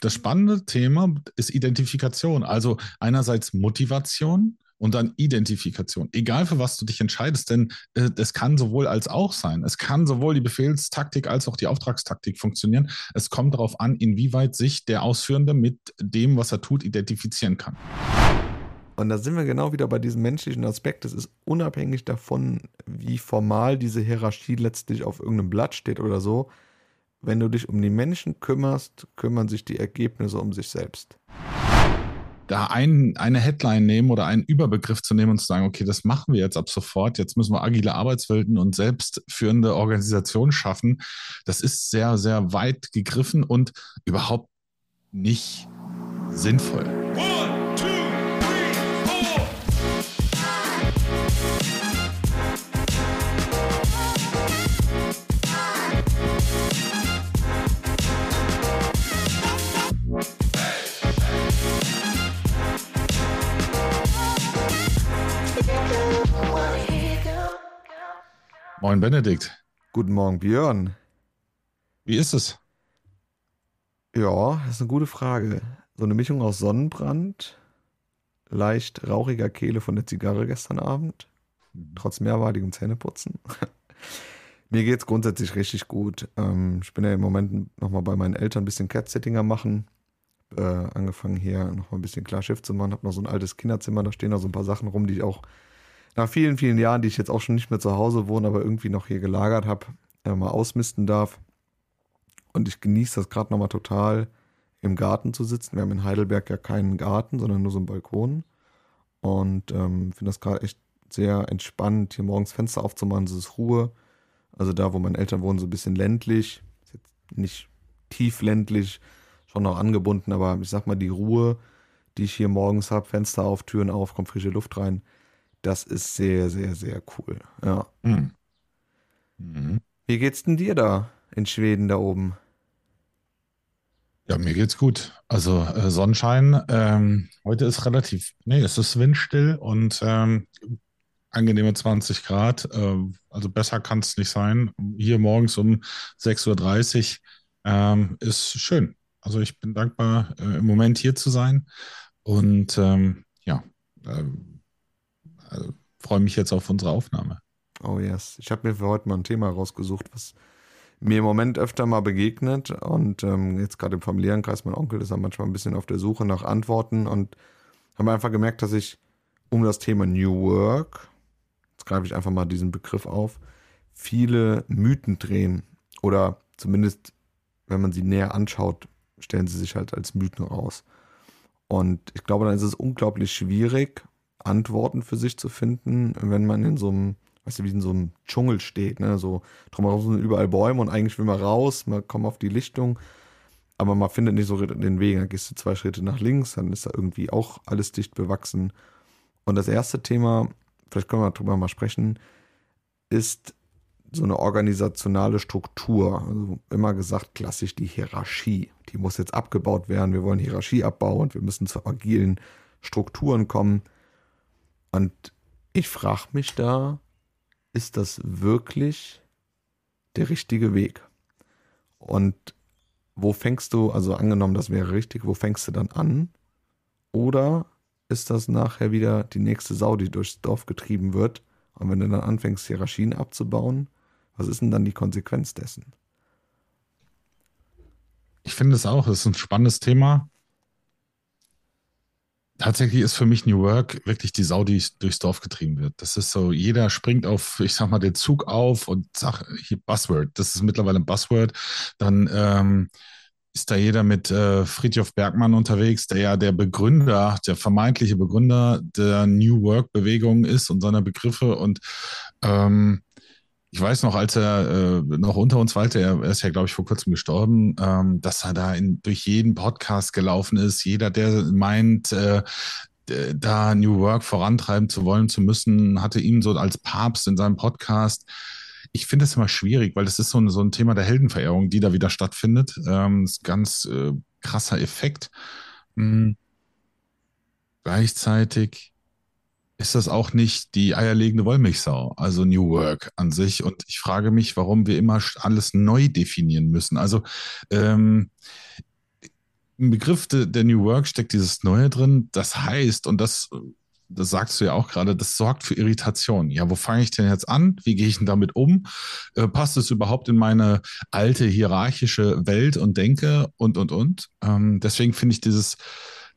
das spannende Thema ist Identifikation. Also einerseits Motivation und dann Identifikation. Egal für was du dich entscheidest, denn äh, das kann sowohl als auch sein. Es kann sowohl die Befehlstaktik als auch die Auftragstaktik funktionieren. Es kommt darauf an, inwieweit sich der Ausführende mit dem, was er tut, identifizieren kann. Und da sind wir genau wieder bei diesem menschlichen Aspekt. Es ist unabhängig davon, wie formal diese Hierarchie letztlich auf irgendeinem Blatt steht oder so. Wenn du dich um die Menschen kümmerst, kümmern sich die Ergebnisse um sich selbst. Da ein, eine Headline nehmen oder einen Überbegriff zu nehmen und zu sagen, okay, das machen wir jetzt ab sofort, jetzt müssen wir agile Arbeitswelten und selbstführende Organisationen schaffen, das ist sehr, sehr weit gegriffen und überhaupt nicht sinnvoll. Moin Benedikt. Guten Morgen Björn. Wie ist es? Ja, das ist eine gute Frage. So eine Mischung aus Sonnenbrand, leicht rauchiger Kehle von der Zigarre gestern Abend, mhm. trotz mehrmaligem Zähneputzen. Mir geht es grundsätzlich richtig gut. Ähm, ich bin ja im Moment nochmal bei meinen Eltern ein bisschen Cat-Sitting am machen. Äh, angefangen hier nochmal ein bisschen klar Schiff zu machen. Hab noch so ein altes Kinderzimmer, da stehen noch so ein paar Sachen rum, die ich auch nach vielen, vielen Jahren, die ich jetzt auch schon nicht mehr zu Hause wohne, aber irgendwie noch hier gelagert habe, äh, mal ausmisten darf. Und ich genieße das gerade nochmal total, im Garten zu sitzen. Wir haben in Heidelberg ja keinen Garten, sondern nur so einen Balkon. Und ähm, finde das gerade echt sehr entspannt, hier morgens Fenster aufzumachen. Es ist Ruhe. Also da, wo meine Eltern wohnen, so ein bisschen ländlich. Ist jetzt nicht tief ländlich, schon noch angebunden, aber ich sag mal, die Ruhe, die ich hier morgens habe, Fenster auf, Türen auf, kommt frische Luft rein, das ist sehr, sehr, sehr cool. Ja. Mhm. Mhm. Wie geht's denn dir da in Schweden da oben? Ja, mir geht's gut. Also äh, Sonnenschein. Ähm, heute ist relativ, nee, es ist windstill und ähm, angenehme 20 Grad. Äh, also besser kann es nicht sein. Hier morgens um 6.30 Uhr ähm, ist schön. Also ich bin dankbar, äh, im Moment hier zu sein. Und ähm, ja, ähm, also, freue mich jetzt auf unsere Aufnahme. Oh yes. Ich habe mir für heute mal ein Thema rausgesucht, was mir im Moment öfter mal begegnet. Und ähm, jetzt gerade im familiären Kreis, mein Onkel ist ja manchmal ein bisschen auf der Suche nach Antworten und habe einfach gemerkt, dass ich um das Thema New Work, jetzt greife ich einfach mal diesen Begriff auf, viele Mythen drehen. Oder zumindest, wenn man sie näher anschaut, stellen sie sich halt als Mythen raus. Und ich glaube, dann ist es unglaublich schwierig, Antworten für sich zu finden, wenn man in so einem, weißt du, wie in so einem Dschungel steht, ne? So drumherum sind überall Bäume und eigentlich will man raus, man kommt auf die Lichtung, aber man findet nicht so den Weg. Dann gehst du zwei Schritte nach links, dann ist da irgendwie auch alles dicht bewachsen. Und das erste Thema, vielleicht können wir darüber mal sprechen, ist so eine organisationale Struktur. Also immer gesagt, klassisch die Hierarchie. Die muss jetzt abgebaut werden. Wir wollen Hierarchie abbauen. Wir müssen zu agilen Strukturen kommen. Und ich frage mich da, ist das wirklich der richtige Weg? Und wo fängst du, also angenommen, das wäre richtig, wo fängst du dann an? Oder ist das nachher wieder die nächste Sau, die durchs Dorf getrieben wird? Und wenn du dann anfängst, Hierarchien abzubauen, was ist denn dann die Konsequenz dessen? Ich finde es auch, es ist ein spannendes Thema. Tatsächlich ist für mich New Work wirklich die Sau, die durchs Dorf getrieben wird. Das ist so, jeder springt auf, ich sag mal, den Zug auf und sagt, hier Buzzword, das ist mittlerweile ein Buzzword. Dann ähm, ist da jeder mit äh, Friedhof Bergmann unterwegs, der ja der Begründer, der vermeintliche Begründer der New Work-Bewegung ist und seiner Begriffe. Und ähm, ich weiß noch, als er äh, noch unter uns weilte, er, ist ja, glaube ich, vor kurzem gestorben, ähm, dass er da in, durch jeden Podcast gelaufen ist. Jeder, der meint, äh, da New Work vorantreiben zu wollen, zu müssen, hatte ihn so als Papst in seinem Podcast. Ich finde es immer schwierig, weil das ist so ein, so ein Thema der Heldenverehrung, die da wieder stattfindet. Ähm, das ist ein ganz äh, krasser Effekt. Mhm. Gleichzeitig ist das auch nicht die eierlegende Wollmilchsau, also New Work an sich. Und ich frage mich, warum wir immer alles neu definieren müssen. Also ähm, im Begriff de, der New Work steckt dieses Neue drin. Das heißt, und das, das sagst du ja auch gerade, das sorgt für Irritation. Ja, wo fange ich denn jetzt an? Wie gehe ich denn damit um? Äh, passt es überhaupt in meine alte hierarchische Welt und Denke und, und, und? Ähm, deswegen finde ich dieses,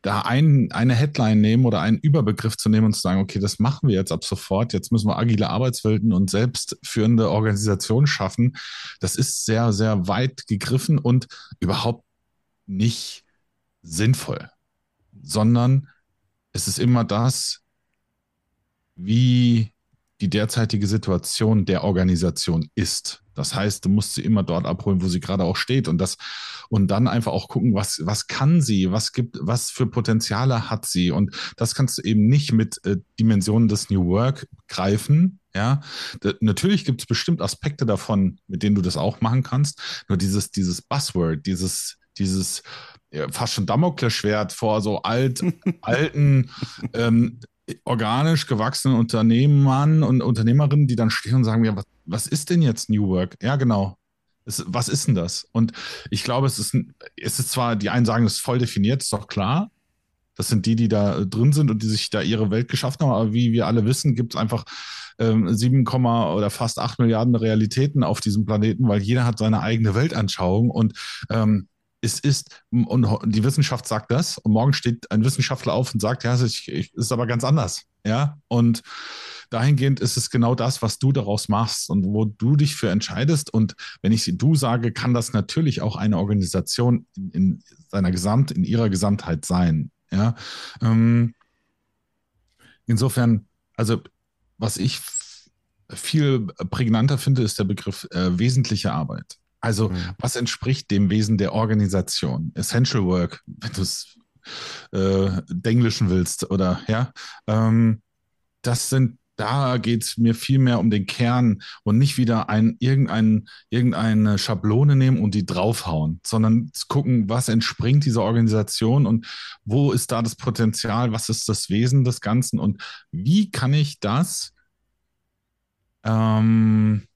da ein, eine Headline nehmen oder einen Überbegriff zu nehmen und zu sagen, okay, das machen wir jetzt ab sofort, jetzt müssen wir agile Arbeitswelten und selbstführende Organisationen schaffen, das ist sehr, sehr weit gegriffen und überhaupt nicht sinnvoll, sondern es ist immer das, wie die derzeitige Situation der Organisation ist. Das heißt, du musst sie immer dort abholen, wo sie gerade auch steht und das und dann einfach auch gucken, was was kann sie, was gibt, was für Potenziale hat sie und das kannst du eben nicht mit äh, Dimensionen des New Work greifen. Ja, da, natürlich gibt es bestimmt Aspekte davon, mit denen du das auch machen kannst. Nur dieses dieses Buzzword, dieses dieses ja, fast schon Damoklesschwert vor so alt, alten, ähm, organisch gewachsenen Unternehmern und Unternehmerinnen, die dann stehen und sagen, ja, was, was ist denn jetzt New Work? Ja, genau. Es, was ist denn das? Und ich glaube, es ist, es ist zwar, die einen sagen, es ist voll definiert, ist doch klar. Das sind die, die da drin sind und die sich da ihre Welt geschaffen haben. Aber wie wir alle wissen, gibt es einfach ähm, 7, oder fast 8 Milliarden Realitäten auf diesem Planeten, weil jeder hat seine eigene Weltanschauung. Und ähm, es ist, und die Wissenschaft sagt das, und morgen steht ein Wissenschaftler auf und sagt, ja, es ist, aber ganz anders. Ja, und dahingehend ist es genau das, was du daraus machst und wo du dich für entscheidest. Und wenn ich du sage, kann das natürlich auch eine Organisation in, in seiner Gesamt, in ihrer Gesamtheit sein. Ja, ähm, insofern, also was ich viel prägnanter finde, ist der Begriff äh, wesentliche Arbeit. Also, mhm. was entspricht dem Wesen der Organisation? Essential Work, wenn du es äh, denglischen willst, oder ja. Ähm, das sind, da geht es mir viel mehr um den Kern und nicht wieder ein, irgendein, irgendeine Schablone nehmen und die draufhauen, sondern zu gucken, was entspringt dieser Organisation und wo ist da das Potenzial, was ist das Wesen des Ganzen und wie kann ich das ähm,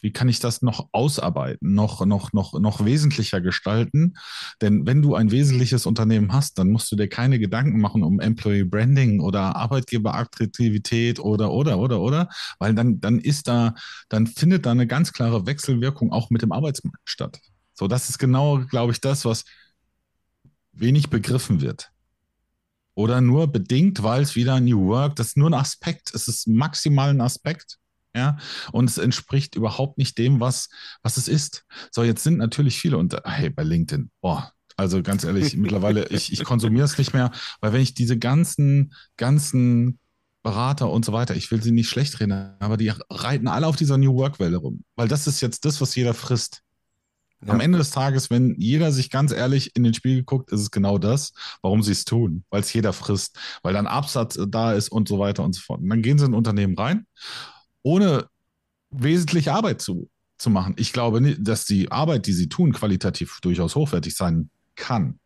wie kann ich das noch ausarbeiten, noch, noch, noch, noch wesentlicher gestalten? Denn wenn du ein wesentliches Unternehmen hast, dann musst du dir keine Gedanken machen um Employee Branding oder Arbeitgeberattraktivität oder, oder, oder, oder, weil dann, dann ist da, dann findet da eine ganz klare Wechselwirkung auch mit dem Arbeitsmarkt statt. So, das ist genau, glaube ich, das, was wenig begriffen wird. Oder nur bedingt, weil es wieder New Work, das ist nur ein Aspekt, es ist maximal ein Aspekt ja, und es entspricht überhaupt nicht dem, was, was es ist. So, jetzt sind natürlich viele unter, hey, bei LinkedIn, boah, also ganz ehrlich, mittlerweile, ich, ich konsumiere es nicht mehr, weil wenn ich diese ganzen, ganzen Berater und so weiter, ich will sie nicht schlecht reden, aber die reiten alle auf dieser New Work-Welle rum, weil das ist jetzt das, was jeder frisst. Ja. Am Ende des Tages, wenn jeder sich ganz ehrlich in den Spiegel guckt, ist es genau das, warum sie es tun, weil es jeder frisst, weil dann Absatz da ist und so weiter und so fort. Und dann gehen sie in ein Unternehmen rein ohne wesentliche Arbeit zu, zu machen. Ich glaube, nicht, dass die Arbeit, die sie tun, qualitativ durchaus hochwertig sein kann.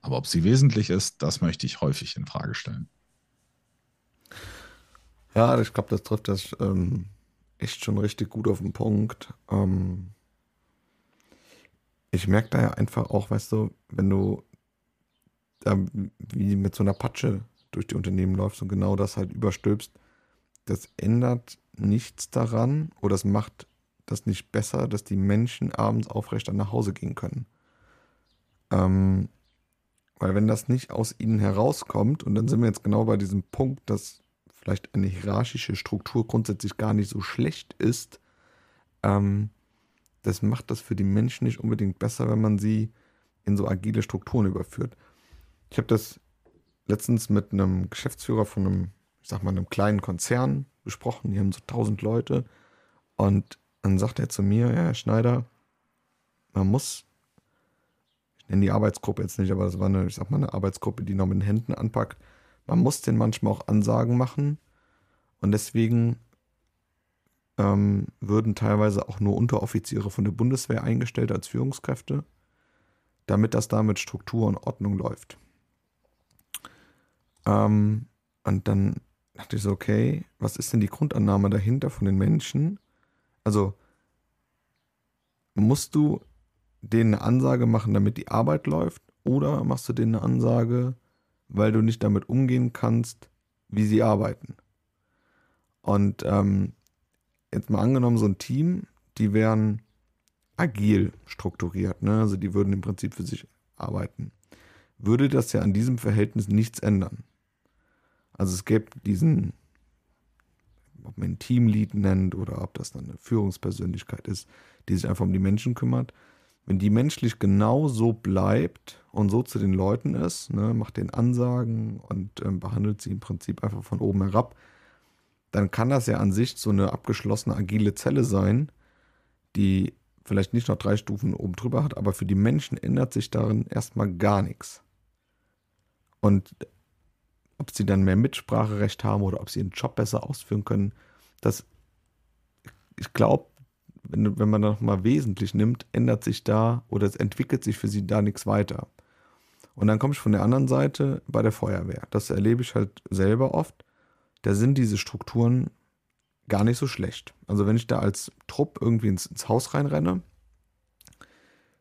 Aber ob sie wesentlich ist, das möchte ich häufig in Frage stellen. Ja, ich glaube, das trifft das ähm, echt schon richtig gut auf den Punkt. Ähm, ich merke da ja einfach auch, weißt du, wenn du da wie mit so einer Patsche durch die Unternehmen läufst und genau das halt überstülpst, das ändert nichts daran oder es macht das nicht besser, dass die Menschen abends aufrecht dann nach Hause gehen können. Ähm, weil wenn das nicht aus ihnen herauskommt, und dann sind wir jetzt genau bei diesem Punkt, dass vielleicht eine hierarchische Struktur grundsätzlich gar nicht so schlecht ist, ähm, das macht das für die Menschen nicht unbedingt besser, wenn man sie in so agile Strukturen überführt. Ich habe das letztens mit einem Geschäftsführer von einem, ich sag mal, einem kleinen Konzern besprochen, die haben so tausend Leute. Und dann sagt er zu mir, ja, Herr Schneider, man muss, ich nenne die Arbeitsgruppe jetzt nicht, aber das war eine, ich sag mal, eine Arbeitsgruppe, die noch mit den Händen anpackt. Man muss den manchmal auch Ansagen machen. Und deswegen ähm, würden teilweise auch nur Unteroffiziere von der Bundeswehr eingestellt als Führungskräfte, damit das da mit Struktur und Ordnung läuft. Ähm, und dann dachte ich so, okay, was ist denn die Grundannahme dahinter von den Menschen? Also, musst du denen eine Ansage machen, damit die Arbeit läuft? oder machst du denen eine Ansage, weil du nicht damit umgehen kannst, wie sie arbeiten. Und ähm, jetzt mal angenommen, so ein Team, die wären agil strukturiert, ne? also die würden im Prinzip für sich arbeiten, würde das ja an diesem Verhältnis nichts ändern. Also es gäbe diesen, ob man ein Teamlead nennt oder ob das dann eine Führungspersönlichkeit ist, die sich einfach um die Menschen kümmert. Wenn die menschlich genau so bleibt und so zu den Leuten ist, ne, macht den Ansagen und ähm, behandelt sie im Prinzip einfach von oben herab, dann kann das ja an sich so eine abgeschlossene agile Zelle sein, die vielleicht nicht noch drei Stufen oben drüber hat, aber für die Menschen ändert sich darin erstmal gar nichts. Und ob sie dann mehr Mitspracherecht haben oder ob sie ihren Job besser ausführen können, das, ich glaube, wenn, wenn man das mal wesentlich nimmt, ändert sich da oder es entwickelt sich für sie da nichts weiter. Und dann komme ich von der anderen Seite bei der Feuerwehr. Das erlebe ich halt selber oft da sind diese Strukturen gar nicht so schlecht. Also wenn ich da als Trupp irgendwie ins, ins Haus reinrenne,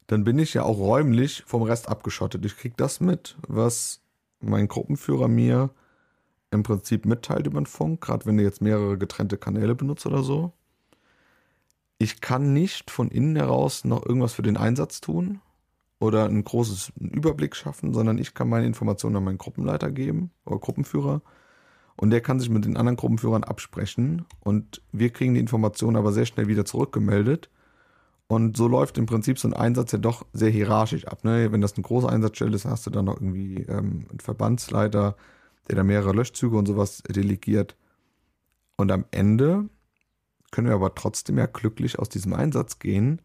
dann bin ich ja auch räumlich vom Rest abgeschottet. Ich kriege das mit, was mein Gruppenführer mir im Prinzip mitteilt über den Funk, gerade wenn er jetzt mehrere getrennte Kanäle benutzt oder so. Ich kann nicht von innen heraus noch irgendwas für den Einsatz tun oder einen großen Überblick schaffen, sondern ich kann meine Informationen an meinen Gruppenleiter geben oder Gruppenführer und der kann sich mit den anderen Gruppenführern absprechen und wir kriegen die Informationen aber sehr schnell wieder zurückgemeldet. Und so läuft im Prinzip so ein Einsatz ja doch sehr hierarchisch ab. Ne? Wenn das eine große Einsatzstelle ist, hast du dann noch irgendwie ähm, einen Verbandsleiter, der da mehrere Löschzüge und sowas delegiert. Und am Ende können wir aber trotzdem ja glücklich aus diesem Einsatz gehen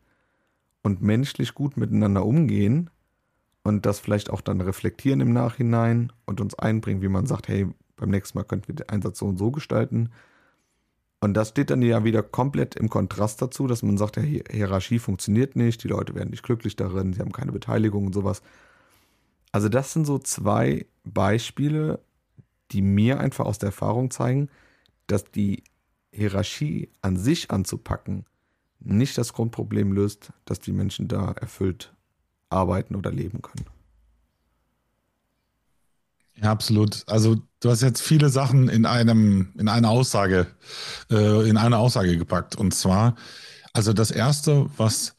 und menschlich gut miteinander umgehen und das vielleicht auch dann reflektieren im Nachhinein und uns einbringen, wie man sagt, hey, beim nächsten Mal könnten wir den Einsatz so und so gestalten. Und das steht dann ja wieder komplett im Kontrast dazu, dass man sagt, ja, Hierarchie funktioniert nicht, die Leute werden nicht glücklich darin, sie haben keine Beteiligung und sowas. Also das sind so zwei Beispiele, die mir einfach aus der Erfahrung zeigen, dass die Hierarchie an sich anzupacken nicht das Grundproblem löst, dass die Menschen da erfüllt arbeiten oder leben können. Ja, absolut. Also du hast jetzt viele Sachen in einem, in eine Aussage, äh, in eine Aussage gepackt. Und zwar, also das erste, was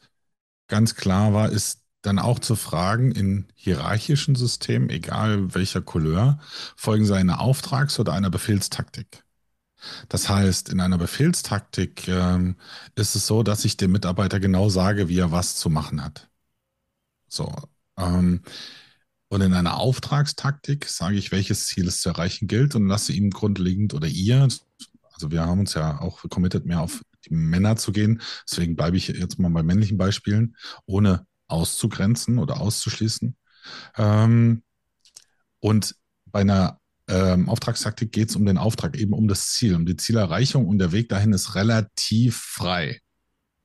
ganz klar war, ist dann auch zu fragen, in hierarchischen Systemen, egal welcher Couleur, folgen sie einer Auftrags- oder einer Befehlstaktik. Das heißt, in einer Befehlstaktik ähm, ist es so, dass ich dem Mitarbeiter genau sage, wie er was zu machen hat. So. Ähm, und in einer Auftragstaktik sage ich, welches Ziel es zu erreichen gilt und lasse ihm grundlegend oder ihr, also wir haben uns ja auch committed, mehr auf die Männer zu gehen. Deswegen bleibe ich jetzt mal bei männlichen Beispielen, ohne auszugrenzen oder auszuschließen. Ähm, und bei einer ähm, Auftragstaktik geht es um den Auftrag, eben um das Ziel, um die Zielerreichung und der Weg dahin ist relativ frei.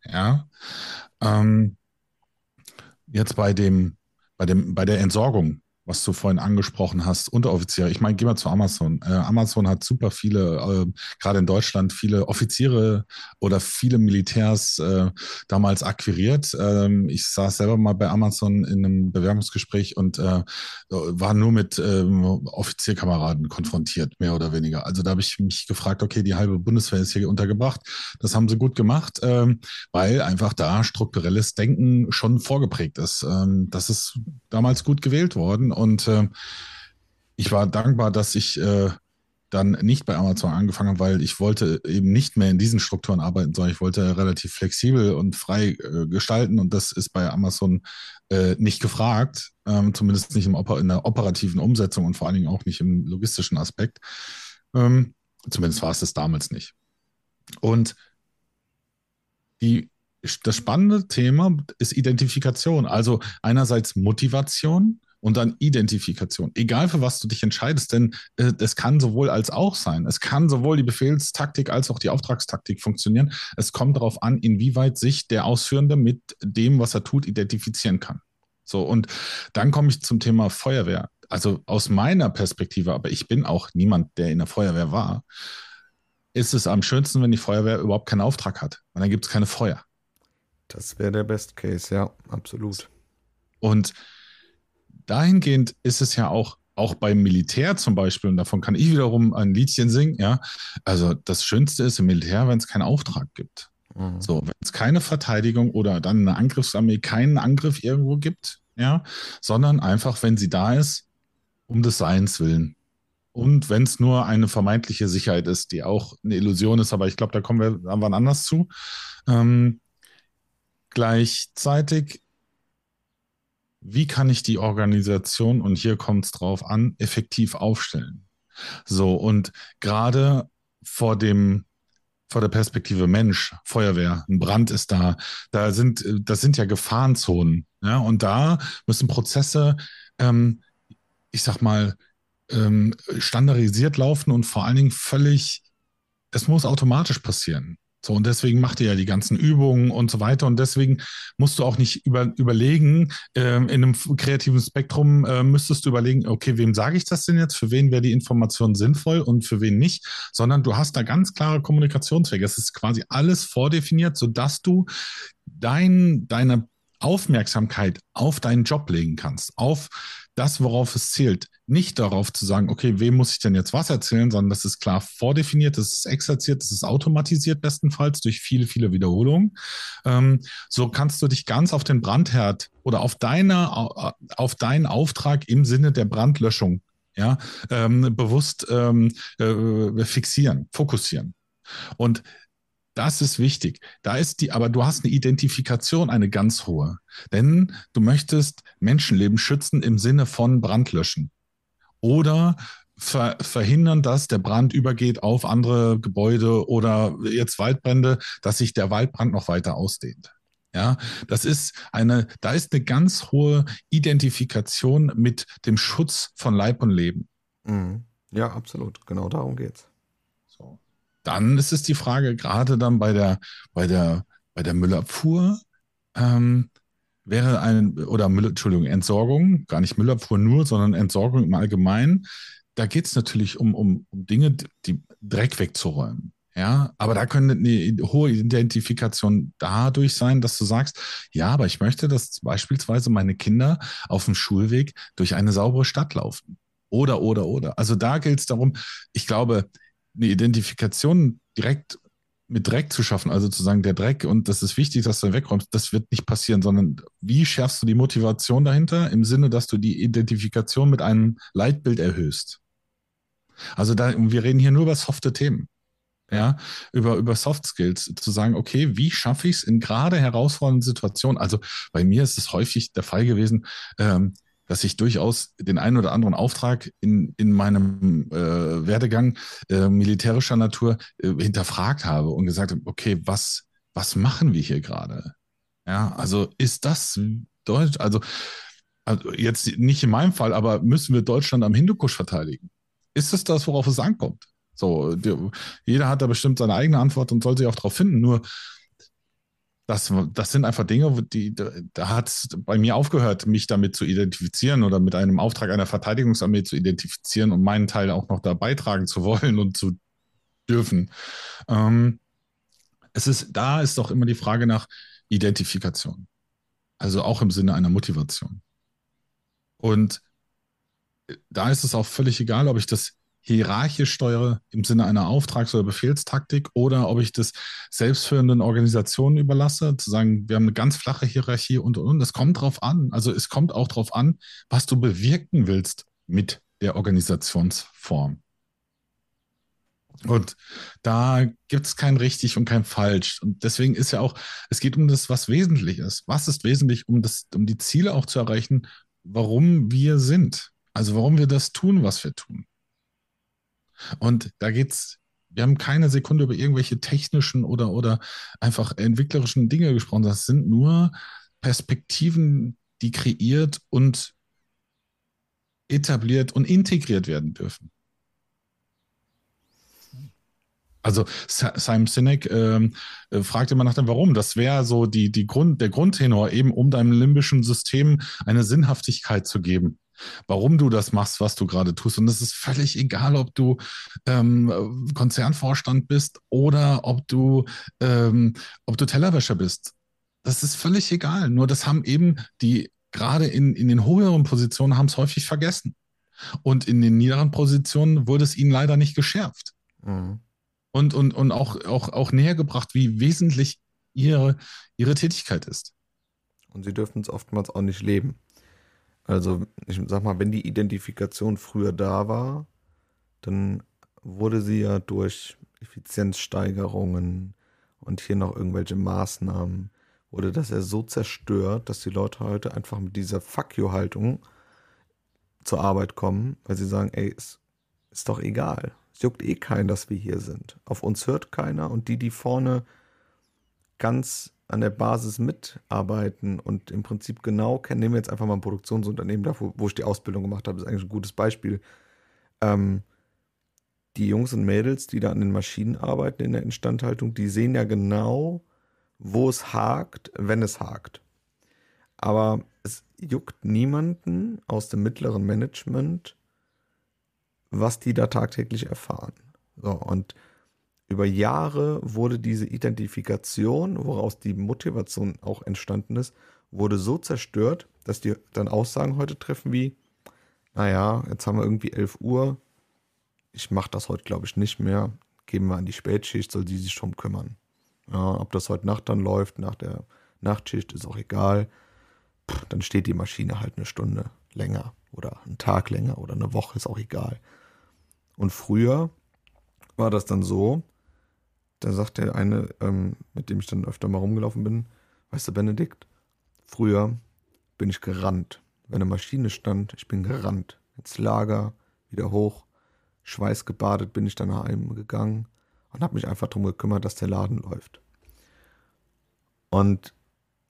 Ja. Ähm, jetzt bei dem bei, dem, bei der Entsorgung, was du vorhin angesprochen hast, Unteroffiziere. Ich meine, geh mal zu Amazon. Äh, Amazon hat super viele, äh, gerade in Deutschland, viele Offiziere oder viele Militärs äh, damals akquiriert. Ähm, ich saß selber mal bei Amazon in einem Bewerbungsgespräch und äh, war nur mit ähm, Offizierkameraden konfrontiert, mehr oder weniger. Also da habe ich mich gefragt, okay, die halbe Bundeswehr ist hier untergebracht. Das haben sie gut gemacht, ähm, weil einfach da strukturelles Denken schon vorgeprägt ist. Ähm, das ist damals gut gewählt worden und äh, ich war dankbar, dass ich äh, dann nicht bei Amazon angefangen habe, weil ich wollte eben nicht mehr in diesen Strukturen arbeiten, sondern ich wollte relativ flexibel und frei äh, gestalten und das ist bei Amazon äh, nicht gefragt, ähm, zumindest nicht im in der operativen Umsetzung und vor allen Dingen auch nicht im logistischen Aspekt. Ähm, zumindest war es das damals nicht. Und die das spannende Thema ist Identifikation. Also einerseits Motivation, und dann Identifikation. Egal für was du dich entscheidest, denn äh, es kann sowohl als auch sein. Es kann sowohl die Befehlstaktik als auch die Auftragstaktik funktionieren. Es kommt darauf an, inwieweit sich der Ausführende mit dem, was er tut, identifizieren kann. So, und dann komme ich zum Thema Feuerwehr. Also aus meiner Perspektive, aber ich bin auch niemand, der in der Feuerwehr war, ist es am schönsten, wenn die Feuerwehr überhaupt keinen Auftrag hat. Und dann gibt es keine Feuer. Das wäre der Best Case, ja, absolut. Und dahingehend ist es ja auch auch beim Militär zum Beispiel, und davon kann ich wiederum ein Liedchen singen, ja. Also das Schönste ist im Militär, wenn es keinen Auftrag gibt. Mhm. So, wenn es keine Verteidigung oder dann eine Angriffsarmee keinen Angriff irgendwo gibt, ja, sondern einfach, wenn sie da ist, um des Seins willen. Und wenn es nur eine vermeintliche Sicherheit ist, die auch eine Illusion ist, aber ich glaube, da kommen wir wann anders zu. Ähm, gleichzeitig, wie kann ich die Organisation, und hier kommt es drauf an, effektiv aufstellen? So, und gerade vor dem vor der Perspektive Mensch, Feuerwehr, ein Brand ist da, da sind, das sind ja Gefahrenzonen. Ja, und da müssen Prozesse, ähm, ich sag mal, ähm, standardisiert laufen und vor allen Dingen völlig, es muss automatisch passieren. So, und deswegen macht ihr ja die ganzen Übungen und so weiter. Und deswegen musst du auch nicht über, überlegen, äh, in einem kreativen Spektrum äh, müsstest du überlegen, okay, wem sage ich das denn jetzt? Für wen wäre die Information sinnvoll und für wen nicht? Sondern du hast da ganz klare Kommunikationswege. Es ist quasi alles vordefiniert, sodass du dein, deine Aufmerksamkeit auf deinen Job legen kannst, auf das, worauf es zählt. Nicht darauf zu sagen, okay, wem muss ich denn jetzt was erzählen, sondern das ist klar vordefiniert, das ist exerziert, das ist automatisiert bestenfalls durch viele, viele Wiederholungen. Ähm, so kannst du dich ganz auf den Brandherd oder auf deine, auf deinen Auftrag im Sinne der Brandlöschung ja, ähm, bewusst ähm, äh, fixieren, fokussieren. Und das ist wichtig. Da ist die, aber du hast eine Identifikation, eine ganz hohe. Denn du möchtest Menschenleben schützen im Sinne von Brandlöschen. Oder ver verhindern, dass der Brand übergeht auf andere Gebäude oder jetzt Waldbrände, dass sich der Waldbrand noch weiter ausdehnt. Ja, das ist eine, da ist eine ganz hohe Identifikation mit dem Schutz von Leib und Leben. Mhm. Ja, absolut. Genau darum geht's dann ist es die Frage, gerade dann bei der, bei der, bei der Müllabfuhr, ähm, wäre ein, oder Müll, Entschuldigung, Entsorgung, gar nicht Müllabfuhr nur, sondern Entsorgung im Allgemeinen. Da geht es natürlich um, um, um Dinge, die Dreck wegzuräumen. Ja, aber da könnte eine hohe Identifikation dadurch sein, dass du sagst, ja, aber ich möchte, dass beispielsweise meine Kinder auf dem Schulweg durch eine saubere Stadt laufen. Oder, oder, oder. Also da gilt es darum, ich glaube, eine Identifikation direkt mit Dreck zu schaffen, also zu sagen, der Dreck und das ist wichtig, dass du wegräumst, das wird nicht passieren, sondern wie schärfst du die Motivation dahinter im Sinne, dass du die Identifikation mit einem Leitbild erhöhst? Also da, wir reden hier nur über softe Themen. Ja, über, über Soft Skills, zu sagen, okay, wie schaffe ich es in gerade herausfordernden Situationen? Also bei mir ist es häufig der Fall gewesen, ähm, dass ich durchaus den einen oder anderen Auftrag in, in meinem äh, Werdegang äh, militärischer Natur äh, hinterfragt habe und gesagt habe, okay, was, was machen wir hier gerade? Ja, also ist das Deutsch, also, also jetzt nicht in meinem Fall, aber müssen wir Deutschland am Hindukusch verteidigen? Ist es das, worauf es ankommt? So, die, jeder hat da bestimmt seine eigene Antwort und soll sich auch darauf finden. Nur das, das sind einfach Dinge, die, da hat es bei mir aufgehört, mich damit zu identifizieren oder mit einem Auftrag einer Verteidigungsarmee zu identifizieren und meinen Teil auch noch da beitragen zu wollen und zu dürfen. Ähm, es ist, da ist doch immer die Frage nach Identifikation. Also auch im Sinne einer Motivation. Und da ist es auch völlig egal, ob ich das hierarchisch steuere im Sinne einer Auftrags- oder Befehlstaktik oder ob ich das selbstführenden Organisationen überlasse, zu sagen, wir haben eine ganz flache Hierarchie und, und, und. Es kommt drauf an. Also es kommt auch drauf an, was du bewirken willst mit der Organisationsform. Und da gibt es kein richtig und kein falsch. Und deswegen ist ja auch, es geht um das, was wesentlich ist. Was ist wesentlich, um, das, um die Ziele auch zu erreichen, warum wir sind. Also warum wir das tun, was wir tun. Und da geht's, wir haben keine Sekunde über irgendwelche technischen oder, oder einfach entwicklerischen Dinge gesprochen. Das sind nur Perspektiven, die kreiert und etabliert und integriert werden dürfen. Also Simon Sinek ähm, äh, fragt immer nach dem Warum. Das wäre so die, die Grund, der Grundtenor, eben um deinem limbischen System eine Sinnhaftigkeit zu geben warum du das machst, was du gerade tust. Und es ist völlig egal, ob du ähm, Konzernvorstand bist oder ob du, ähm, ob du Tellerwäscher bist. Das ist völlig egal. Nur das haben eben die gerade in, in den höheren Positionen haben es häufig vergessen. Und in den niederen Positionen wurde es ihnen leider nicht geschärft. Mhm. Und, und, und auch, auch, auch näher gebracht, wie wesentlich ihre, ihre Tätigkeit ist. Und sie dürfen es oftmals auch nicht leben. Also, ich sag mal, wenn die Identifikation früher da war, dann wurde sie ja durch Effizienzsteigerungen und hier noch irgendwelche Maßnahmen, wurde das ja so zerstört, dass die Leute heute einfach mit dieser Fuck you-Haltung zur Arbeit kommen, weil sie sagen, ey, es ist doch egal. Es juckt eh keinen, dass wir hier sind. Auf uns hört keiner und die, die vorne ganz an der Basis mitarbeiten und im Prinzip genau kennen, nehmen wir jetzt einfach mal ein Produktionsunternehmen, da wo, wo ich die Ausbildung gemacht habe, ist eigentlich ein gutes Beispiel. Ähm, die Jungs und Mädels, die da an den Maschinen arbeiten in der Instandhaltung, die sehen ja genau, wo es hakt, wenn es hakt. Aber es juckt niemanden aus dem mittleren Management, was die da tagtäglich erfahren. So, und über Jahre wurde diese Identifikation, woraus die Motivation auch entstanden ist, wurde so zerstört, dass die dann Aussagen heute treffen wie, naja, jetzt haben wir irgendwie 11 Uhr, ich mache das heute, glaube ich, nicht mehr, geben wir an die Spätschicht, soll die sich drum kümmern. Ja, ob das heute Nacht dann läuft, nach der Nachtschicht, ist auch egal. Puh, dann steht die Maschine halt eine Stunde länger oder einen Tag länger oder eine Woche, ist auch egal. Und früher war das dann so, da sagt der eine, ähm, mit dem ich dann öfter mal rumgelaufen bin, weißt du, Benedikt, früher bin ich gerannt. Wenn eine Maschine stand, ich bin gerannt. Ins Lager, wieder hoch, schweißgebadet bin ich dann nach einem gegangen und habe mich einfach darum gekümmert, dass der Laden läuft. Und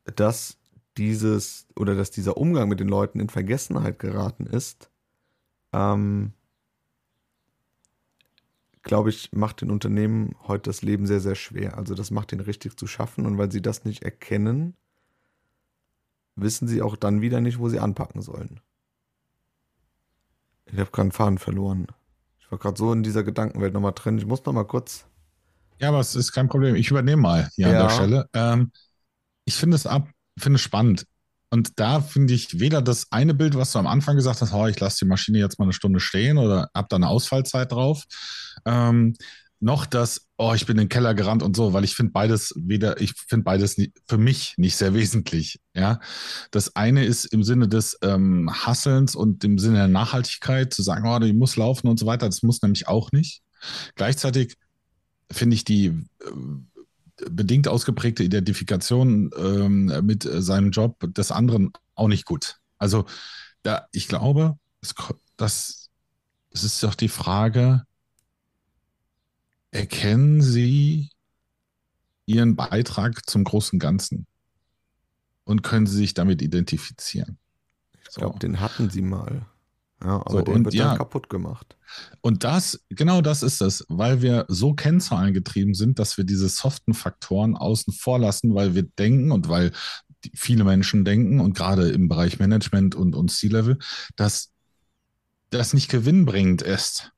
dass dieses oder dass dieser Umgang mit den Leuten in Vergessenheit geraten ist, ähm, glaube ich, macht den Unternehmen heute das Leben sehr, sehr schwer. Also das macht ihn richtig zu schaffen und weil sie das nicht erkennen, wissen sie auch dann wieder nicht, wo sie anpacken sollen. Ich habe gerade einen Faden verloren. Ich war gerade so in dieser Gedankenwelt nochmal drin. Ich muss nochmal kurz. Ja, aber es ist kein Problem. Ich übernehme mal hier ja. an der Stelle. Ähm, ich finde es ab, finde es spannend. Und da finde ich weder das eine Bild, was du am Anfang gesagt hast, oh, ich lasse die Maschine jetzt mal eine Stunde stehen oder hab da eine Ausfallzeit drauf, ähm, noch das, oh, ich bin in den Keller gerannt und so, weil ich finde beides weder, ich finde beides für mich nicht sehr wesentlich. Ja, das eine ist im Sinne des ähm, Hasselns und im Sinne der Nachhaltigkeit zu sagen, oh, die muss laufen und so weiter. Das muss nämlich auch nicht. Gleichzeitig finde ich die äh, bedingt ausgeprägte Identifikation ähm, mit seinem Job des anderen auch nicht gut. Also da, ich glaube, es, das, es ist doch die Frage, erkennen Sie Ihren Beitrag zum großen Ganzen und können Sie sich damit identifizieren? Ich glaube, so. den hatten Sie mal. Ja, aber so, der und, wird ja, dann kaputt gemacht. Und das, genau das ist es, weil wir so Kennzahlen getrieben sind, dass wir diese soften Faktoren außen vor lassen, weil wir denken und weil viele Menschen denken und gerade im Bereich Management und, und C-Level, dass das nicht gewinnbringend ist.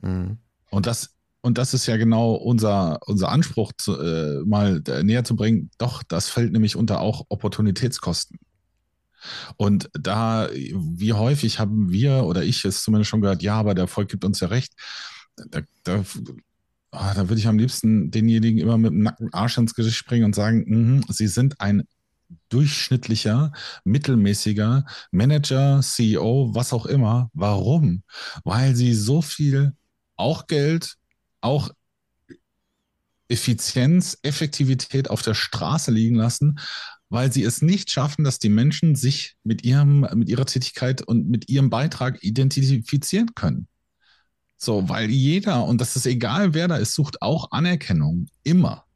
Mhm. Und das und das ist ja genau unser, unser Anspruch, zu, äh, mal näher zu bringen. Doch, das fällt nämlich unter auch Opportunitätskosten. Und da, wie häufig haben wir oder ich es zumindest schon gehört, ja, aber der Erfolg gibt uns ja recht. Da, da, oh, da würde ich am liebsten denjenigen immer mit dem nackten Arsch ins Gesicht springen und sagen, mh, sie sind ein durchschnittlicher, mittelmäßiger Manager, CEO, was auch immer. Warum? Weil sie so viel auch Geld, auch Effizienz, Effektivität auf der Straße liegen lassen, weil sie es nicht schaffen, dass die Menschen sich mit ihrem, mit ihrer Tätigkeit und mit ihrem Beitrag identifizieren können. So, weil jeder, und das ist egal, wer da ist, sucht auch Anerkennung. Immer.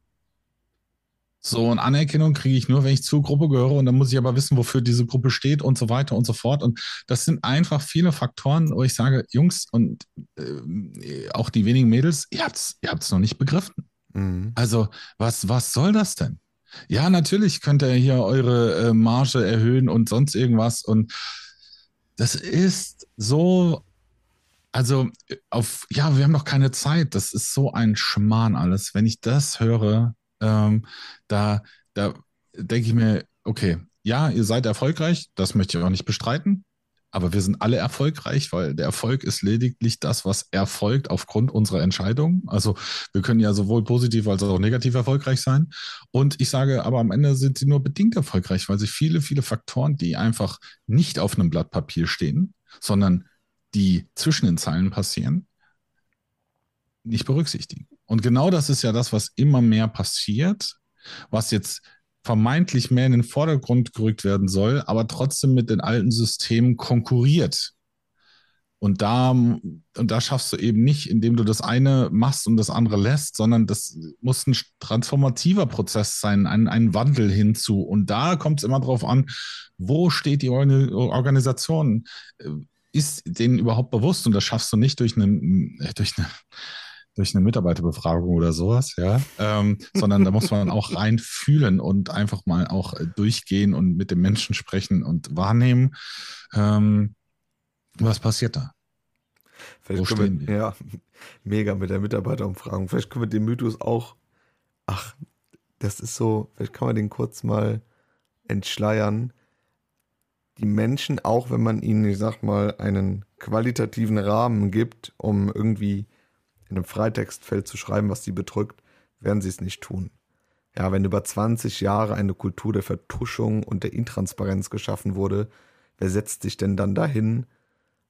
So, und Anerkennung kriege ich nur, wenn ich zur Gruppe gehöre und dann muss ich aber wissen, wofür diese Gruppe steht und so weiter und so fort. Und das sind einfach viele Faktoren, wo ich sage, Jungs und äh, auch die wenigen Mädels, ihr habt es ihr habt's noch nicht begriffen. Mhm. Also, was, was soll das denn? Ja, natürlich könnt ihr hier eure äh, Marge erhöhen und sonst irgendwas. Und das ist so, also auf, ja, wir haben noch keine Zeit. Das ist so ein Schmarrn alles. Wenn ich das höre, ähm, da, da denke ich mir, okay, ja, ihr seid erfolgreich, das möchte ich auch nicht bestreiten. Aber wir sind alle erfolgreich, weil der Erfolg ist lediglich das, was erfolgt aufgrund unserer Entscheidung. Also wir können ja sowohl positiv als auch negativ erfolgreich sein. Und ich sage, aber am Ende sind sie nur bedingt erfolgreich, weil sie viele, viele Faktoren, die einfach nicht auf einem Blatt Papier stehen, sondern die zwischen den Zeilen passieren, nicht berücksichtigen. Und genau das ist ja das, was immer mehr passiert, was jetzt vermeintlich mehr in den Vordergrund gerückt werden soll, aber trotzdem mit den alten Systemen konkurriert. Und da, und da schaffst du eben nicht, indem du das eine machst und das andere lässt, sondern das muss ein transformativer Prozess sein, ein, ein Wandel hinzu. Und da kommt es immer darauf an, wo steht die Organisation? Ist denen überhaupt bewusst? Und das schaffst du nicht durch eine, durch eine durch eine Mitarbeiterbefragung oder sowas, ja, ähm, sondern da muss man auch rein fühlen und einfach mal auch äh, durchgehen und mit dem Menschen sprechen und wahrnehmen, ähm, was passiert da. Vielleicht Wo können wir, wir, ja, mega mit der Mitarbeiterumfragung. Vielleicht können wir den Mythos auch, ach, das ist so, vielleicht kann man den kurz mal entschleiern. Die Menschen, auch wenn man ihnen, ich sag mal, einen qualitativen Rahmen gibt, um irgendwie in einem Freitextfeld zu schreiben, was sie bedrückt, werden sie es nicht tun. Ja, wenn über 20 Jahre eine Kultur der Vertuschung und der Intransparenz geschaffen wurde, wer setzt sich denn dann dahin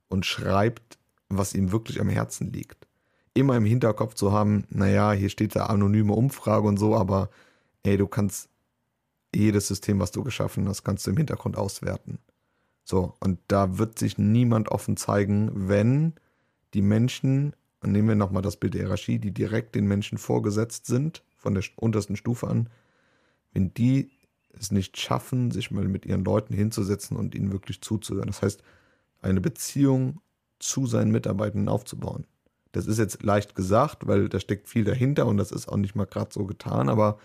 und schreibt, was ihm wirklich am Herzen liegt? Immer im Hinterkopf zu haben, naja, hier steht da anonyme Umfrage und so, aber ey, du kannst jedes System, was du geschaffen hast, kannst du im Hintergrund auswerten. So, und da wird sich niemand offen zeigen, wenn die Menschen und nehmen wir nochmal das Bild der Hierarchie, die direkt den Menschen vorgesetzt sind, von der untersten Stufe an. Wenn die es nicht schaffen, sich mal mit ihren Leuten hinzusetzen und ihnen wirklich zuzuhören. Das heißt, eine Beziehung zu seinen Mitarbeitern aufzubauen. Das ist jetzt leicht gesagt, weil da steckt viel dahinter und das ist auch nicht mal gerade so getan, aber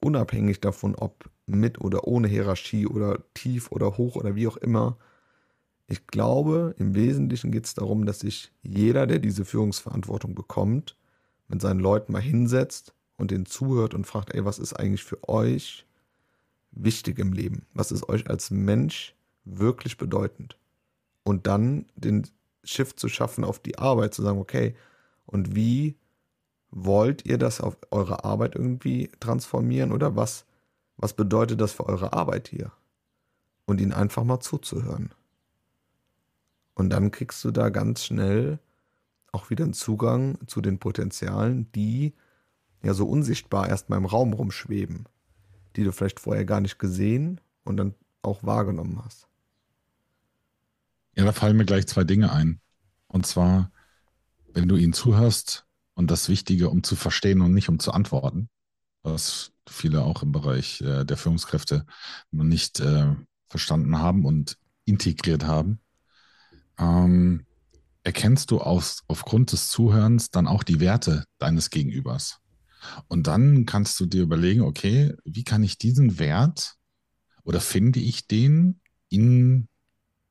unabhängig davon, ob mit oder ohne Hierarchie oder tief oder hoch oder wie auch immer, ich glaube, im Wesentlichen geht es darum, dass sich jeder, der diese Führungsverantwortung bekommt, mit seinen Leuten mal hinsetzt und denen zuhört und fragt, ey, was ist eigentlich für euch wichtig im Leben? Was ist euch als Mensch wirklich bedeutend? Und dann den Shift zu schaffen auf die Arbeit, zu sagen, okay, und wie wollt ihr das auf eure Arbeit irgendwie transformieren oder was, was bedeutet das für eure Arbeit hier? Und ihnen einfach mal zuzuhören. Und dann kriegst du da ganz schnell auch wieder einen Zugang zu den Potenzialen, die ja so unsichtbar erstmal im Raum rumschweben, die du vielleicht vorher gar nicht gesehen und dann auch wahrgenommen hast. Ja, da fallen mir gleich zwei Dinge ein. Und zwar, wenn du ihnen zuhörst und das Wichtige, um zu verstehen und nicht um zu antworten, was viele auch im Bereich äh, der Führungskräfte noch nicht äh, verstanden haben und integriert haben, ähm, erkennst du aus, aufgrund des Zuhörens dann auch die Werte deines Gegenübers. Und dann kannst du dir überlegen, okay, wie kann ich diesen Wert oder finde ich den in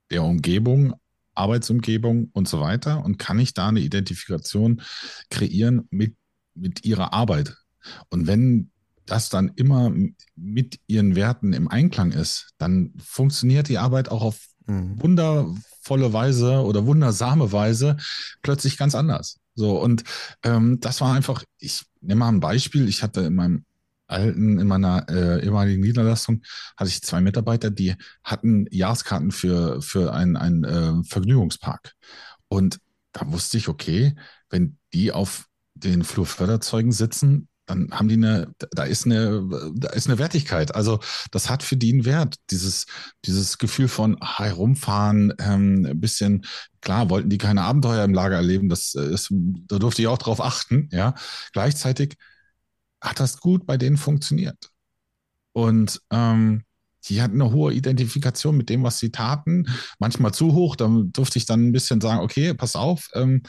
der Umgebung, Arbeitsumgebung und so weiter? Und kann ich da eine Identifikation kreieren mit, mit ihrer Arbeit? Und wenn das dann immer mit ihren Werten im Einklang ist, dann funktioniert die Arbeit auch auf mhm. wundervolle Weise oder wundersame Weise plötzlich ganz anders. So, und ähm, das war einfach, ich nehme mal ein Beispiel, ich hatte in meinem alten, in meiner äh, ehemaligen Niederlassung, hatte ich zwei Mitarbeiter, die hatten Jahreskarten für, für einen, äh, Vergnügungspark. Und da wusste ich, okay, wenn die auf den Flurförderzeugen sitzen, dann haben die eine, da ist eine, da ist eine Wertigkeit. Also das hat für die einen Wert. Dieses, dieses Gefühl von herumfahren, ähm, ein bisschen, klar, wollten die keine Abenteuer im Lager erleben, das ist, da durfte ich auch drauf achten, ja. Gleichzeitig hat das gut bei denen funktioniert. Und ähm, die hatten eine hohe Identifikation mit dem, was sie taten, manchmal zu hoch. Da durfte ich dann ein bisschen sagen, okay, pass auf, ähm,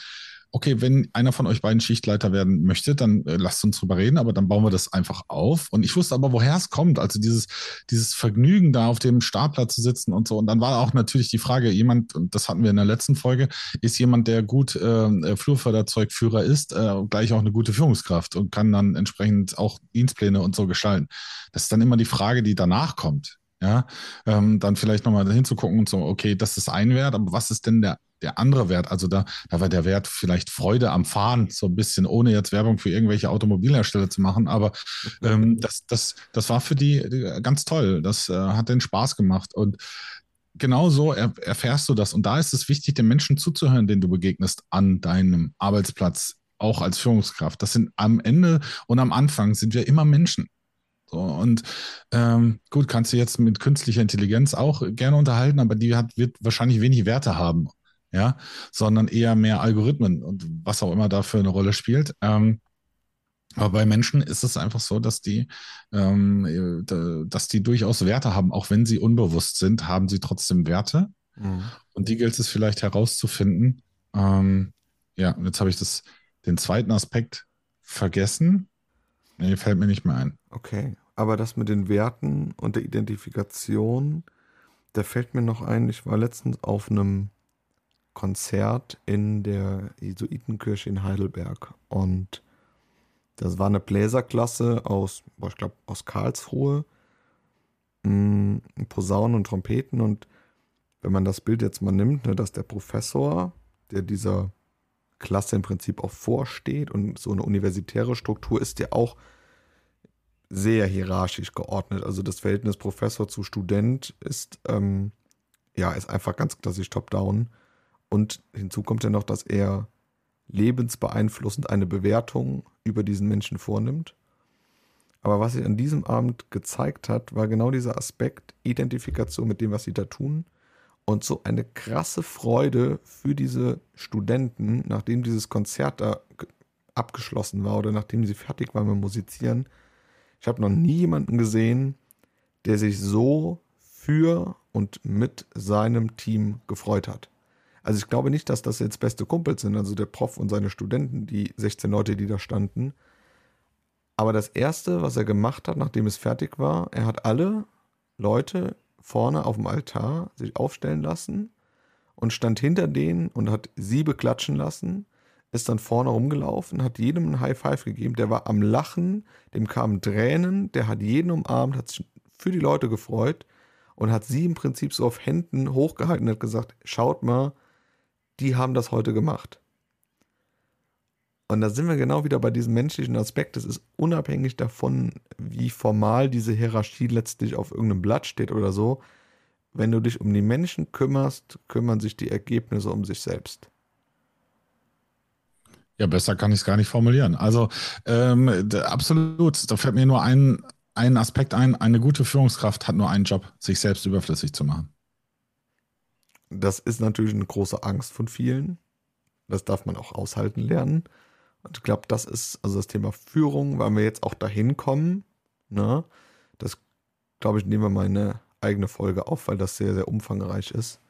okay, wenn einer von euch beiden Schichtleiter werden möchte, dann äh, lasst uns drüber reden, aber dann bauen wir das einfach auf. Und ich wusste aber, woher es kommt. Also dieses, dieses Vergnügen, da auf dem Stapler zu sitzen und so. Und dann war auch natürlich die Frage, jemand, und das hatten wir in der letzten Folge, ist jemand, der gut äh, Flurförderzeugführer ist, äh, gleich auch eine gute Führungskraft und kann dann entsprechend auch Dienstpläne und so gestalten. Das ist dann immer die Frage, die danach kommt. Ja, ähm, dann vielleicht nochmal hinzugucken und so, okay, das ist ein Wert, aber was ist denn der, der andere Wert? Also da, da war der Wert vielleicht Freude am Fahren, so ein bisschen, ohne jetzt Werbung für irgendwelche Automobilhersteller zu machen, aber ähm, das, das, das war für die, ganz toll. Das äh, hat den Spaß gemacht und genau so er, erfährst du das. Und da ist es wichtig, den Menschen zuzuhören, denen du begegnest an deinem Arbeitsplatz, auch als Führungskraft. Das sind am Ende und am Anfang sind wir immer Menschen. So, und ähm, gut, kannst du jetzt mit künstlicher Intelligenz auch gerne unterhalten, aber die hat, wird wahrscheinlich wenig Werte haben, ja, sondern eher mehr Algorithmen und was auch immer dafür eine Rolle spielt. Ähm, aber bei Menschen ist es einfach so, dass die, ähm, dass die durchaus Werte haben, auch wenn sie unbewusst sind, haben sie trotzdem Werte. Mhm. Und die gilt es vielleicht herauszufinden. Ähm, ja, jetzt habe ich das, den zweiten Aspekt vergessen. Nee, fällt mir nicht mehr ein. Okay, aber das mit den Werten und der Identifikation, da fällt mir noch ein, ich war letztens auf einem Konzert in der Jesuitenkirche in Heidelberg und das war eine Bläserklasse aus, ich glaube, aus Karlsruhe, mh, Posaunen und Trompeten und wenn man das Bild jetzt mal nimmt, ne, dass der Professor, der dieser Klasse im Prinzip auch vorsteht und so eine universitäre Struktur ist ja auch sehr hierarchisch geordnet. Also das Verhältnis Professor zu Student ist, ähm, ja, ist einfach ganz klassisch top-down. Und hinzu kommt ja noch, dass er lebensbeeinflussend eine Bewertung über diesen Menschen vornimmt. Aber was sich an diesem Abend gezeigt hat, war genau dieser Aspekt Identifikation mit dem, was sie da tun und so eine krasse Freude für diese Studenten, nachdem dieses Konzert da abgeschlossen war oder nachdem sie fertig waren mit Musizieren. Ich habe noch nie jemanden gesehen, der sich so für und mit seinem Team gefreut hat. Also ich glaube nicht, dass das jetzt beste Kumpels sind, also der Prof und seine Studenten, die 16 Leute, die da standen. Aber das Erste, was er gemacht hat, nachdem es fertig war, er hat alle Leute vorne auf dem Altar sich aufstellen lassen und stand hinter denen und hat sie beklatschen lassen, ist dann vorne rumgelaufen, hat jedem ein High Five gegeben, der war am Lachen, dem kamen Tränen, der hat jeden umarmt, hat sich für die Leute gefreut und hat sie im Prinzip so auf Händen hochgehalten und hat gesagt, schaut mal, die haben das heute gemacht. Und da sind wir genau wieder bei diesem menschlichen Aspekt. Es ist unabhängig davon, wie formal diese Hierarchie letztlich auf irgendeinem Blatt steht oder so. Wenn du dich um die Menschen kümmerst, kümmern sich die Ergebnisse um sich selbst. Ja, besser kann ich es gar nicht formulieren. Also ähm, absolut, da fällt mir nur ein, ein Aspekt ein. Eine gute Führungskraft hat nur einen Job, sich selbst überflüssig zu machen. Das ist natürlich eine große Angst von vielen. Das darf man auch aushalten lernen. Und ich glaube, das ist also das Thema Führung, weil wir jetzt auch dahin kommen. Ne? Das, glaube ich, nehmen wir mal eine eigene Folge auf, weil das sehr, sehr umfangreich ist.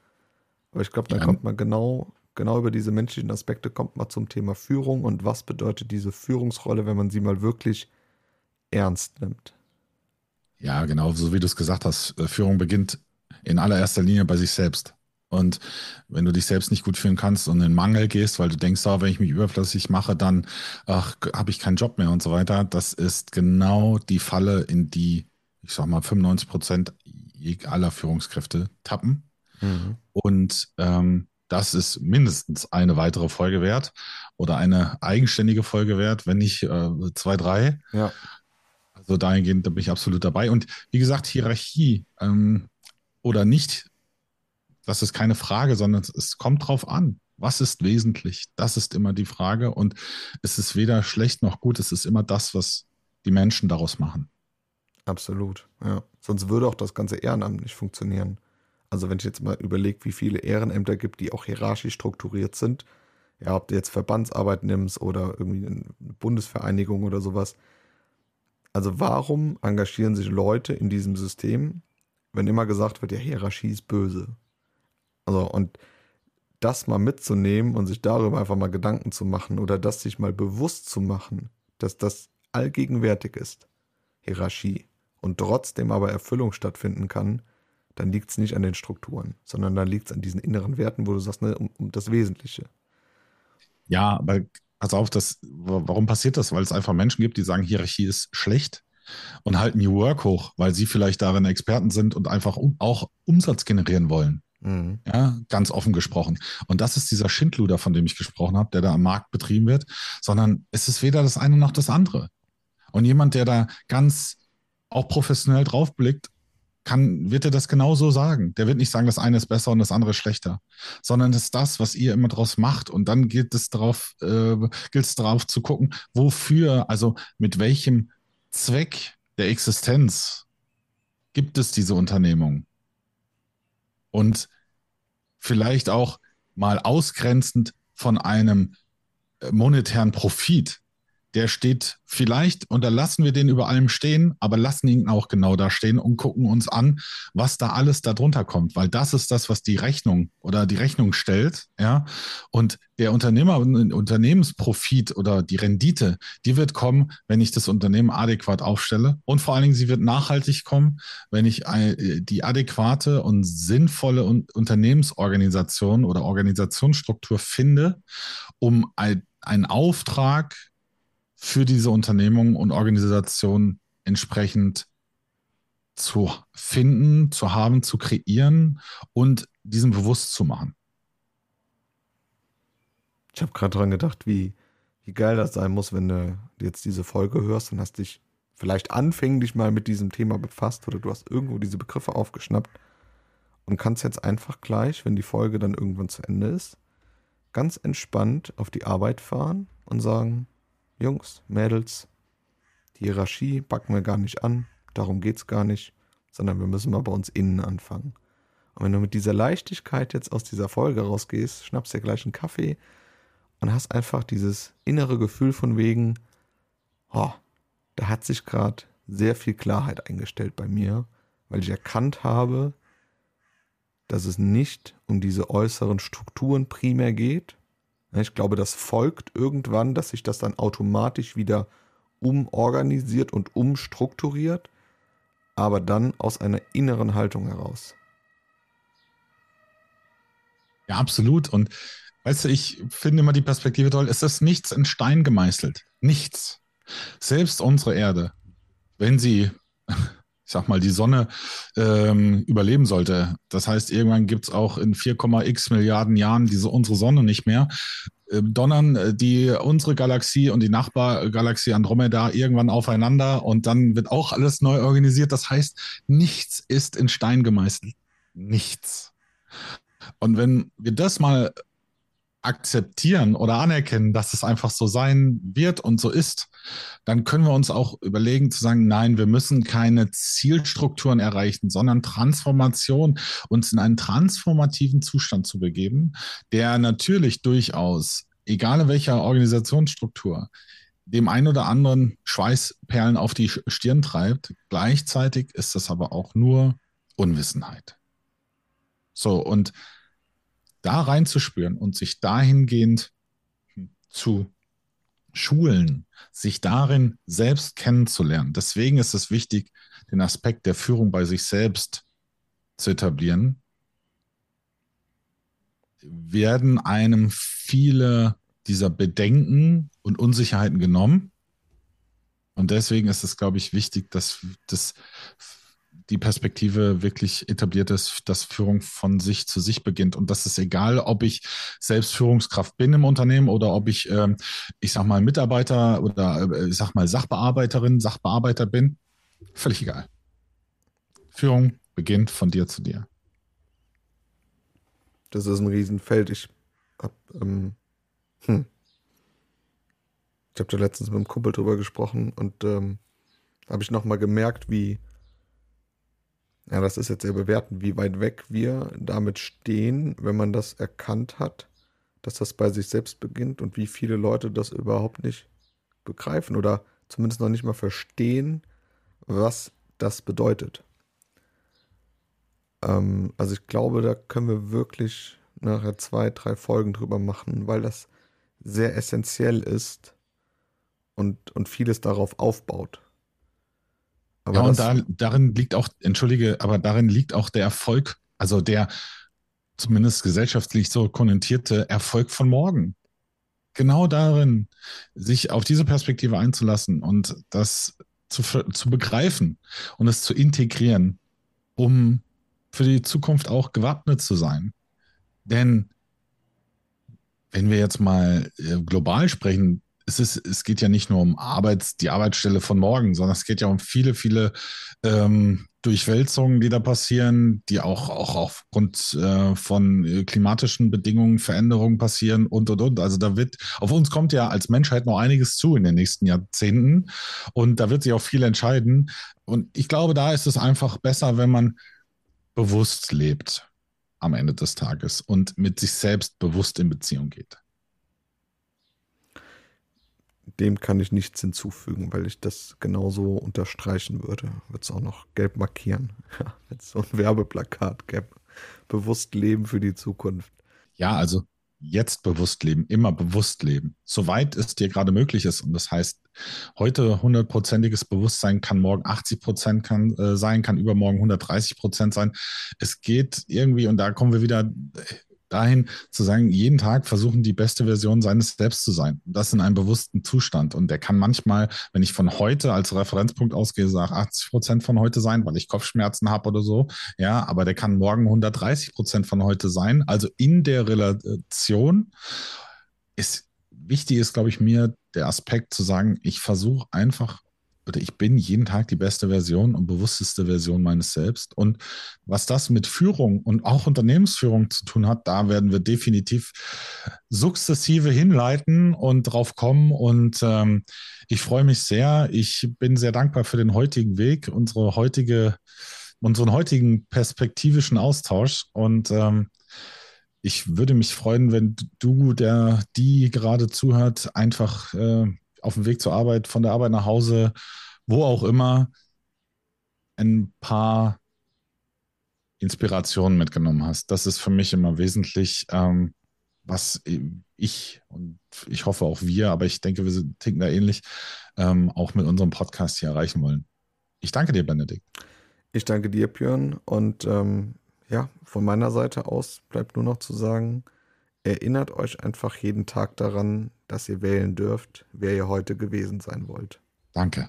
Aber ich glaube, da ja. kommt man genau, genau über diese menschlichen Aspekte, kommt man zum Thema Führung und was bedeutet diese Führungsrolle, wenn man sie mal wirklich ernst nimmt. Ja, genau, so wie du es gesagt hast. Äh, Führung beginnt in allererster Linie bei sich selbst. Und wenn du dich selbst nicht gut fühlen kannst und in den Mangel gehst, weil du denkst, oh, wenn ich mich überflüssig mache, dann habe ich keinen Job mehr und so weiter, das ist genau die Falle, in die, ich sag mal, 95 Prozent aller Führungskräfte tappen. Mhm. Und ähm, das ist mindestens eine weitere Folge wert oder eine eigenständige Folge wert, wenn nicht äh, zwei, drei. Ja. Also dahingehend da bin ich absolut dabei. Und wie gesagt, Hierarchie ähm, oder nicht das ist keine Frage, sondern es kommt drauf an. Was ist wesentlich? Das ist immer die Frage. Und es ist weder schlecht noch gut. Es ist immer das, was die Menschen daraus machen. Absolut, ja. Sonst würde auch das ganze Ehrenamt nicht funktionieren. Also wenn ich jetzt mal überlege, wie viele Ehrenämter gibt, die auch hierarchisch strukturiert sind, ja, ob du jetzt Verbandsarbeit nimmst oder irgendwie eine Bundesvereinigung oder sowas. Also warum engagieren sich Leute in diesem System, wenn immer gesagt wird, ja, Hierarchie ist böse? Also, und das mal mitzunehmen und sich darüber einfach mal Gedanken zu machen oder das sich mal bewusst zu machen, dass das allgegenwärtig ist, Hierarchie, und trotzdem aber Erfüllung stattfinden kann, dann liegt es nicht an den Strukturen, sondern dann liegt es an diesen inneren Werten, wo du sagst, ne, um, um das Wesentliche. Ja, aber pass auf, das, warum passiert das? Weil es einfach Menschen gibt, die sagen, Hierarchie ist schlecht. und halten New Work hoch, weil sie vielleicht darin Experten sind und einfach um, auch Umsatz generieren wollen. Mhm. Ja, ganz offen gesprochen. Und das ist dieser Schindluder, von dem ich gesprochen habe, der da am Markt betrieben wird, sondern es ist weder das eine noch das andere. Und jemand, der da ganz auch professionell draufblickt, kann, wird er das genauso sagen. Der wird nicht sagen, das eine ist besser und das andere schlechter, sondern es ist das, was ihr immer draus macht. Und dann gilt es darauf, äh, gilt es darauf zu gucken, wofür, also mit welchem Zweck der Existenz gibt es diese Unternehmung. Und vielleicht auch mal ausgrenzend von einem äh, monetären Profit der steht vielleicht, und da lassen wir den über allem stehen, aber lassen ihn auch genau da stehen und gucken uns an, was da alles darunter kommt, weil das ist das, was die Rechnung oder die Rechnung stellt, ja. Und der Unternehmer, Unternehmensprofit oder die Rendite, die wird kommen, wenn ich das Unternehmen adäquat aufstelle und vor allen Dingen sie wird nachhaltig kommen, wenn ich die adäquate und sinnvolle Unternehmensorganisation oder Organisationsstruktur finde, um einen Auftrag für diese Unternehmung und Organisation entsprechend zu finden, zu haben, zu kreieren und diesem bewusst zu machen. Ich habe gerade daran gedacht, wie, wie geil das sein muss, wenn du jetzt diese Folge hörst und hast dich vielleicht anfänglich mal mit diesem Thema befasst oder du hast irgendwo diese Begriffe aufgeschnappt und kannst jetzt einfach gleich, wenn die Folge dann irgendwann zu Ende ist, ganz entspannt auf die Arbeit fahren und sagen, Jungs, Mädels, die Hierarchie packen wir gar nicht an, darum geht es gar nicht, sondern wir müssen mal bei uns innen anfangen. Und wenn du mit dieser Leichtigkeit jetzt aus dieser Folge rausgehst, schnappst dir gleich einen Kaffee und hast einfach dieses innere Gefühl von wegen, oh, da hat sich gerade sehr viel Klarheit eingestellt bei mir, weil ich erkannt habe, dass es nicht um diese äußeren Strukturen primär geht, ich glaube, das folgt irgendwann, dass sich das dann automatisch wieder umorganisiert und umstrukturiert, aber dann aus einer inneren Haltung heraus. Ja, absolut. Und weißt du, ich finde immer die Perspektive toll. Es ist nichts in Stein gemeißelt. Nichts. Selbst unsere Erde, wenn sie ich sag mal, die Sonne ähm, überleben sollte. Das heißt, irgendwann gibt es auch in 4,x Milliarden Jahren diese unsere Sonne nicht mehr. Äh, donnern die unsere Galaxie und die Nachbargalaxie Andromeda irgendwann aufeinander und dann wird auch alles neu organisiert. Das heißt, nichts ist in Stein gemeißelt. Nichts. Und wenn wir das mal akzeptieren oder anerkennen, dass es einfach so sein wird und so ist, dann können wir uns auch überlegen zu sagen, nein, wir müssen keine Zielstrukturen erreichen, sondern Transformation, uns in einen transformativen Zustand zu begeben, der natürlich durchaus, egal in welcher Organisationsstruktur, dem einen oder anderen Schweißperlen auf die Stirn treibt. Gleichzeitig ist das aber auch nur Unwissenheit. So, und da reinzuspüren und sich dahingehend zu schulen, sich darin selbst kennenzulernen. Deswegen ist es wichtig, den Aspekt der Führung bei sich selbst zu etablieren. Werden einem viele dieser Bedenken und Unsicherheiten genommen. Und deswegen ist es, glaube ich, wichtig, dass das die Perspektive wirklich etabliert ist, dass Führung von sich zu sich beginnt. Und das ist egal, ob ich selbst Führungskraft bin im Unternehmen oder ob ich, ähm, ich sag mal, Mitarbeiter oder äh, ich sag mal Sachbearbeiterin, Sachbearbeiter bin. Völlig egal. Führung beginnt von dir zu dir. Das ist ein Riesenfeld. Ich hab, ähm, hm. Ich habe da letztens mit einem Kumpel drüber gesprochen und ähm, habe ich nochmal gemerkt, wie ja, das ist jetzt sehr bewertend, wie weit weg wir damit stehen, wenn man das erkannt hat, dass das bei sich selbst beginnt und wie viele Leute das überhaupt nicht begreifen oder zumindest noch nicht mal verstehen, was das bedeutet. Ähm, also ich glaube, da können wir wirklich nachher zwei, drei Folgen drüber machen, weil das sehr essentiell ist und, und vieles darauf aufbaut. Aber ja, und da, darin liegt auch, entschuldige, aber darin liegt auch der Erfolg, also der zumindest gesellschaftlich so konnotierte Erfolg von morgen. Genau darin, sich auf diese Perspektive einzulassen und das zu, zu begreifen und es zu integrieren, um für die Zukunft auch gewappnet zu sein. Denn wenn wir jetzt mal äh, global sprechen, es, ist, es geht ja nicht nur um Arbeits, die Arbeitsstelle von morgen, sondern es geht ja um viele, viele ähm, Durchwälzungen, die da passieren, die auch, auch aufgrund äh, von äh, klimatischen Bedingungen, Veränderungen passieren und, und, und. Also da wird, auf uns kommt ja als Menschheit noch einiges zu in den nächsten Jahrzehnten und da wird sich auch viel entscheiden. Und ich glaube, da ist es einfach besser, wenn man bewusst lebt am Ende des Tages und mit sich selbst bewusst in Beziehung geht dem kann ich nichts hinzufügen, weil ich das genauso unterstreichen würde. Würde es auch noch gelb markieren. Wenn es so ein Werbeplakat gäbe. Bewusst leben für die Zukunft. Ja, also jetzt bewusst leben, immer bewusst leben, soweit es dir gerade möglich ist. Und das heißt, heute hundertprozentiges Bewusstsein kann morgen 80 Prozent kann, äh, sein, kann übermorgen 130 Prozent sein. Es geht irgendwie, und da kommen wir wieder dahin zu sagen, jeden Tag versuchen, die beste Version seines Selbst zu sein. Das in einem bewussten Zustand. Und der kann manchmal, wenn ich von heute als Referenzpunkt ausgehe, sage 80 Prozent von heute sein, weil ich Kopfschmerzen habe oder so. Ja, aber der kann morgen 130 Prozent von heute sein. Also in der Relation ist wichtig ist, glaube ich, mir der Aspekt zu sagen, ich versuche einfach oder ich bin jeden Tag die beste Version und bewussteste Version meines Selbst. Und was das mit Führung und auch Unternehmensführung zu tun hat, da werden wir definitiv sukzessive hinleiten und drauf kommen. Und ähm, ich freue mich sehr. Ich bin sehr dankbar für den heutigen Weg, unsere heutige, unseren heutigen perspektivischen Austausch. Und ähm, ich würde mich freuen, wenn du, der die gerade zuhört, einfach äh, auf dem Weg zur Arbeit, von der Arbeit nach Hause, wo auch immer, ein paar Inspirationen mitgenommen hast. Das ist für mich immer wesentlich, ähm, was ich und ich hoffe auch wir, aber ich denke, wir ticken da ähnlich, ähm, auch mit unserem Podcast hier erreichen wollen. Ich danke dir, Benedikt. Ich danke dir, Björn. Und ähm, ja, von meiner Seite aus bleibt nur noch zu sagen, erinnert euch einfach jeden Tag daran, dass ihr wählen dürft, wer ihr heute gewesen sein wollt. Danke.